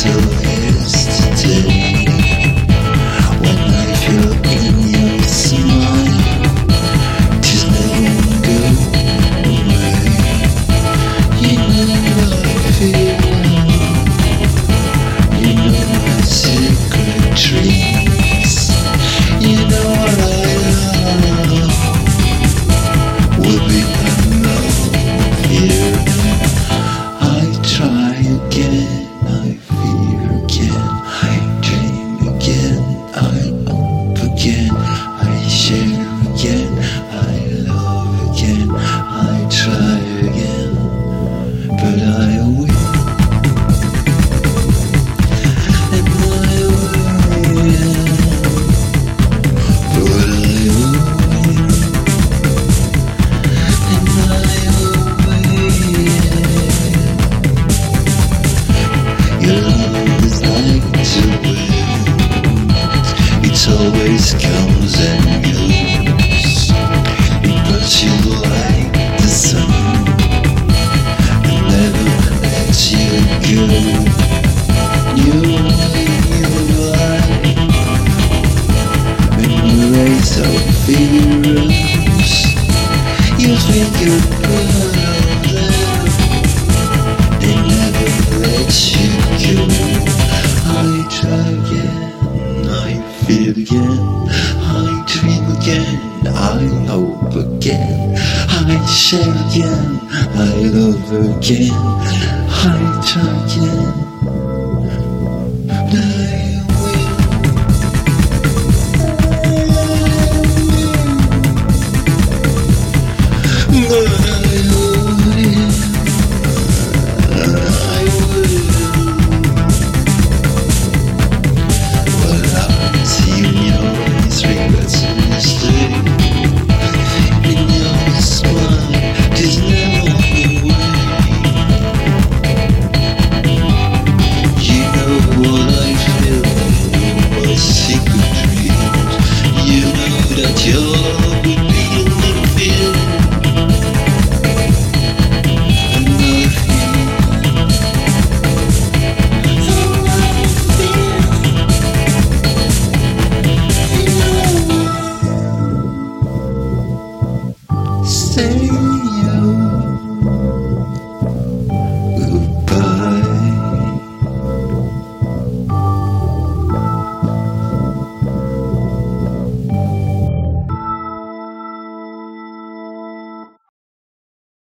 soon. Always comes and goes. But you like the sun and never lets you go. You you think you're good. They never let you go. I try again, I dream again, I hope again, I share again, I love again, I try again.